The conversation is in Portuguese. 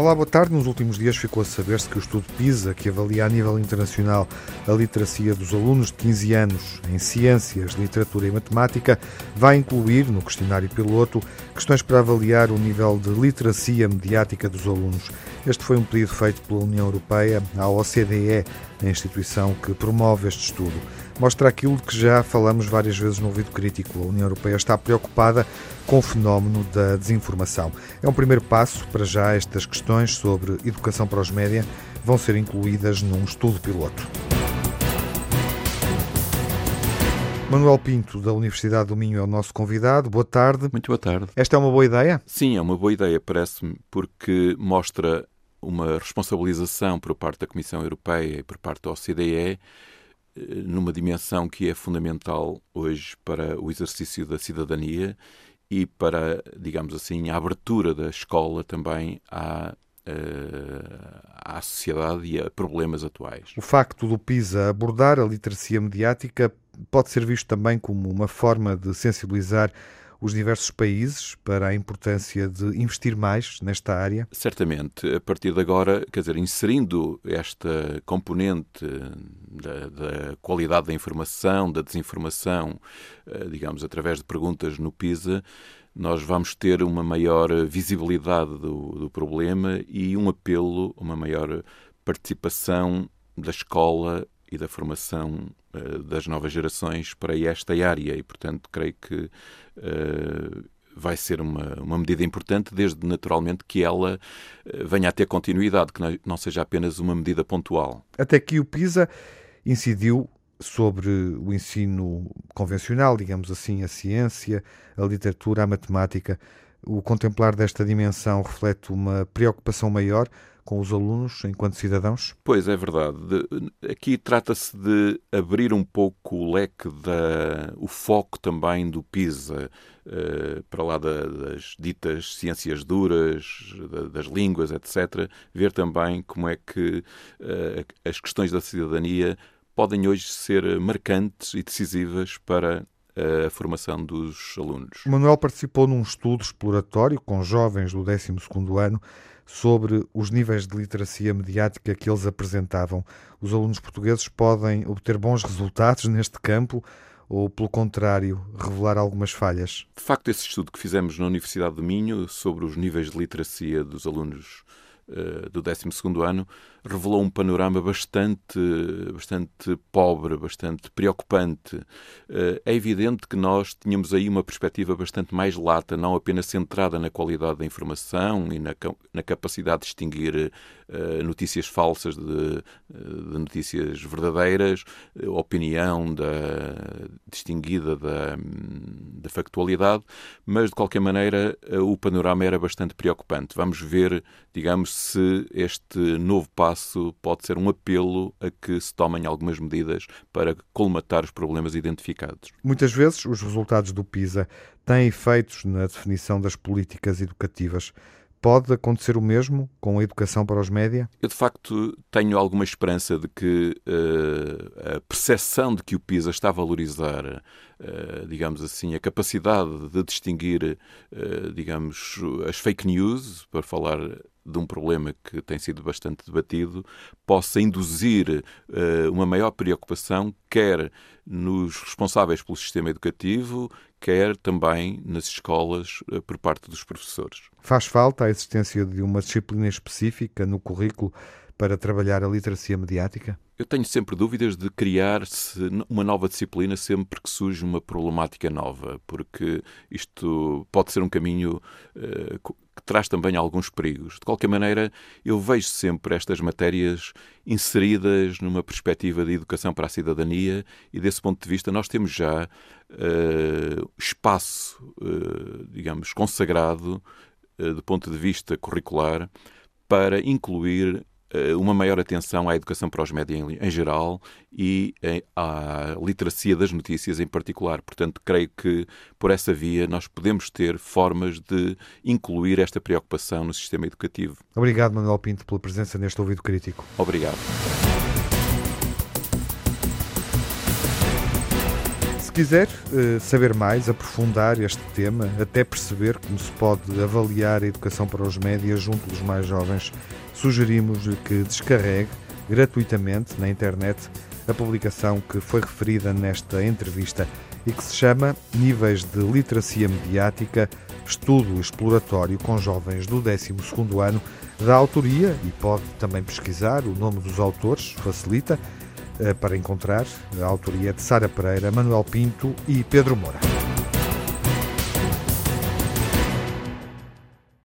Olá, boa tarde. Nos últimos dias ficou a saber-se que o estudo PISA, que avalia a nível internacional a literacia dos alunos de 15 anos em ciências, literatura e matemática, vai incluir no questionário piloto questões para avaliar o nível de literacia mediática dos alunos. Este foi um pedido feito pela União Europeia à OCDE, a instituição que promove este estudo. Mostra aquilo que já falamos várias vezes no ouvido crítico. A União Europeia está preocupada com o fenómeno da desinformação. É um primeiro passo para já estas questões sobre educação para os média vão ser incluídas num estudo piloto. Manuel Pinto, da Universidade do Minho, é o nosso convidado. Boa tarde. Muito boa tarde. Esta é uma boa ideia? Sim, é uma boa ideia, parece-me, porque mostra uma responsabilização por parte da Comissão Europeia e por parte da OCDE numa dimensão que é fundamental hoje para o exercício da cidadania e para, digamos assim, a abertura da escola também à, eh, à sociedade e a problemas atuais. O facto do PISA abordar a literacia mediática pode ser visto também como uma forma de sensibilizar os diversos países para a importância de investir mais nesta área? Certamente. A partir de agora, quer dizer, inserindo esta componente da, da qualidade da informação, da desinformação, eh, digamos, através de perguntas no PISA, nós vamos ter uma maior visibilidade do, do problema e um apelo, uma maior participação da escola e da formação uh, das novas gerações para esta área e, portanto, creio que uh, vai ser uma, uma medida importante, desde naturalmente que ela uh, venha a ter continuidade, que não seja apenas uma medida pontual. Até que o PISA incidiu sobre o ensino convencional, digamos assim, a ciência, a literatura, a matemática. O contemplar desta dimensão reflete uma preocupação maior com os alunos enquanto cidadãos? Pois é verdade. aqui trata-se de abrir um pouco o leque, da, o foco também do PISA, uh, para lá da, das ditas ciências duras, da, das línguas, etc. Ver também como é que uh, as questões da cidadania podem hoje ser marcantes e decisivas para a formação dos alunos. O Manuel participou num estudo exploratório com jovens do 12º ano sobre os níveis de literacia mediática que eles apresentavam. Os alunos portugueses podem obter bons resultados neste campo ou, pelo contrário, revelar algumas falhas? De facto, esse estudo que fizemos na Universidade do Minho sobre os níveis de literacia dos alunos do 12 ano revelou um panorama bastante, bastante pobre, bastante preocupante. Eh, é evidente que nós tínhamos aí uma perspectiva bastante mais lata, não apenas centrada na qualidade da informação e na, na capacidade de distinguir uh, notícias falsas de, de, notícias verdadeiras, opinião da, distinguida da, da factualidade, mas de qualquer maneira uh, o panorama era bastante preocupante. Vamos ver, digamos, se este novo passo pode ser um apelo a que se tomem algumas medidas para colmatar os problemas identificados. Muitas vezes os resultados do PISA têm efeitos na definição das políticas educativas. Pode acontecer o mesmo com a educação para os média? Eu, de facto, tenho alguma esperança de que uh, a percepção de que o PISA está a valorizar, uh, digamos assim, a capacidade de distinguir, uh, digamos, as fake news, para falar de um problema que tem sido bastante debatido, possa induzir uh, uma maior preocupação, quer nos responsáveis pelo sistema educativo, quer também nas escolas uh, por parte dos professores. Faz falta a existência de uma disciplina específica no currículo para trabalhar a literacia mediática? Eu tenho sempre dúvidas de criar-se uma nova disciplina sempre que surge uma problemática nova, porque isto pode ser um caminho uh, que traz também alguns perigos. De qualquer maneira, eu vejo sempre estas matérias inseridas numa perspectiva de educação para a cidadania e, desse ponto de vista, nós temos já uh, espaço, uh, digamos, consagrado do ponto de vista curricular para incluir uma maior atenção à educação para os médias em, em geral e em, à literacia das notícias em particular. Portanto, creio que por essa via nós podemos ter formas de incluir esta preocupação no sistema educativo. Obrigado, Manuel Pinto, pela presença neste ouvido crítico. Obrigado. quiser eh, saber mais, aprofundar este tema, até perceber como se pode avaliar a educação para os médias junto dos mais jovens, sugerimos que descarregue gratuitamente na internet a publicação que foi referida nesta entrevista e que se chama Níveis de Literacia Mediática, Estudo Exploratório com Jovens do 12º ano, da autoria, e pode também pesquisar o nome dos autores, facilita, eh, para encontrar a autoria de Sara Pereira, Manuel Pinto e Pedro Moura.